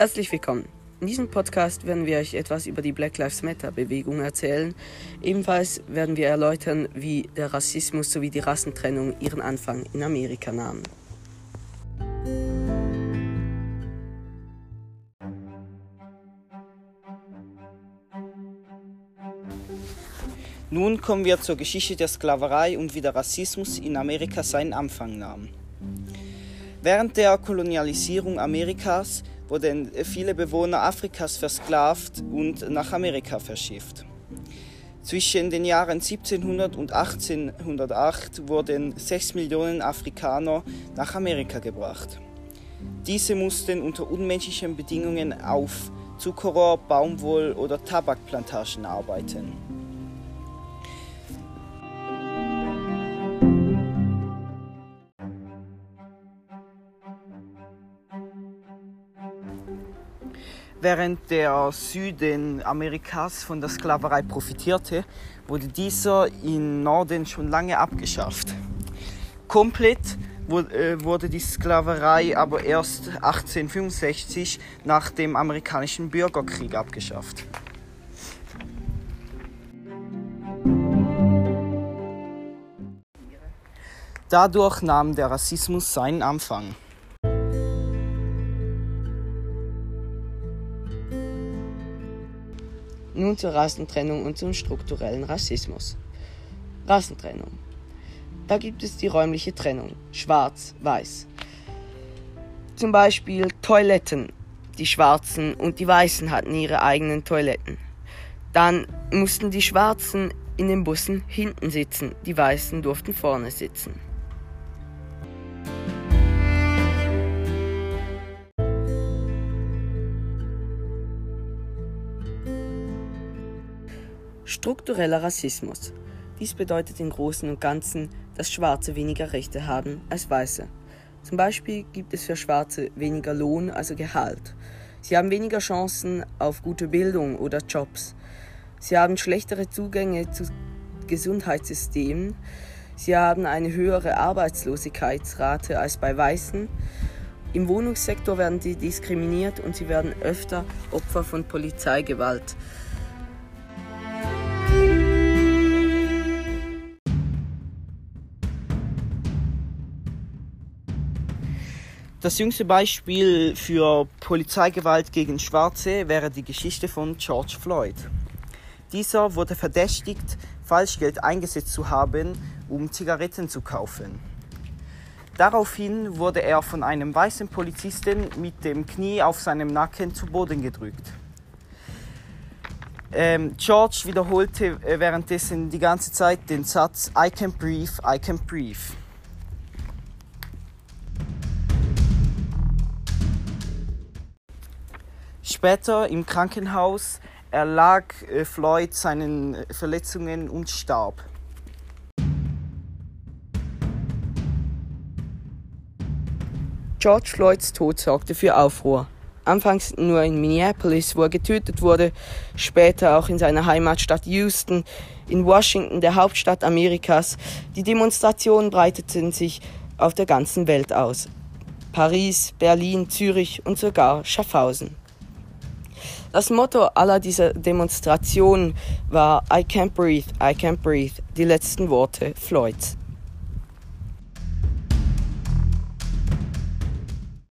Herzlich willkommen. In diesem Podcast werden wir euch etwas über die Black Lives Matter Bewegung erzählen. Ebenfalls werden wir erläutern, wie der Rassismus sowie die Rassentrennung ihren Anfang in Amerika nahmen. Nun kommen wir zur Geschichte der Sklaverei und wie der Rassismus in Amerika seinen Anfang nahm. Während der Kolonialisierung Amerikas wurden viele Bewohner Afrikas versklavt und nach Amerika verschifft. Zwischen den Jahren 1700 und 1808 wurden 6 Millionen Afrikaner nach Amerika gebracht. Diese mussten unter unmenschlichen Bedingungen auf Zuckerrohr, Baumwoll- oder Tabakplantagen arbeiten. Während der Süden Amerikas von der Sklaverei profitierte, wurde dieser im Norden schon lange abgeschafft. Komplett äh, wurde die Sklaverei aber erst 1865 nach dem amerikanischen Bürgerkrieg abgeschafft. Dadurch nahm der Rassismus seinen Anfang. Nun zur Rassentrennung und zum strukturellen Rassismus. Rassentrennung. Da gibt es die räumliche Trennung, schwarz, weiß. Zum Beispiel Toiletten. Die Schwarzen und die Weißen hatten ihre eigenen Toiletten. Dann mussten die Schwarzen in den Bussen hinten sitzen, die Weißen durften vorne sitzen. Struktureller Rassismus. Dies bedeutet im Großen und Ganzen, dass Schwarze weniger Rechte haben als Weiße. Zum Beispiel gibt es für Schwarze weniger Lohn, also Gehalt. Sie haben weniger Chancen auf gute Bildung oder Jobs. Sie haben schlechtere Zugänge zu Gesundheitssystemen. Sie haben eine höhere Arbeitslosigkeitsrate als bei Weißen. Im Wohnungssektor werden sie diskriminiert und sie werden öfter Opfer von Polizeigewalt. Das jüngste Beispiel für Polizeigewalt gegen Schwarze wäre die Geschichte von George Floyd. Dieser wurde verdächtigt, Falschgeld eingesetzt zu haben, um Zigaretten zu kaufen. Daraufhin wurde er von einem weißen Polizisten mit dem Knie auf seinem Nacken zu Boden gedrückt. Ähm, George wiederholte äh, währenddessen die ganze Zeit den Satz I can breathe, I can breathe. Später im Krankenhaus erlag äh, Floyd seinen äh, Verletzungen und starb. George Floyds Tod sorgte für Aufruhr. Anfangs nur in Minneapolis, wo er getötet wurde, später auch in seiner Heimatstadt Houston, in Washington, der Hauptstadt Amerikas. Die Demonstrationen breiteten sich auf der ganzen Welt aus. Paris, Berlin, Zürich und sogar Schaffhausen. Das Motto aller dieser Demonstrationen war I can't breathe, I can't breathe, die letzten Worte Floyds.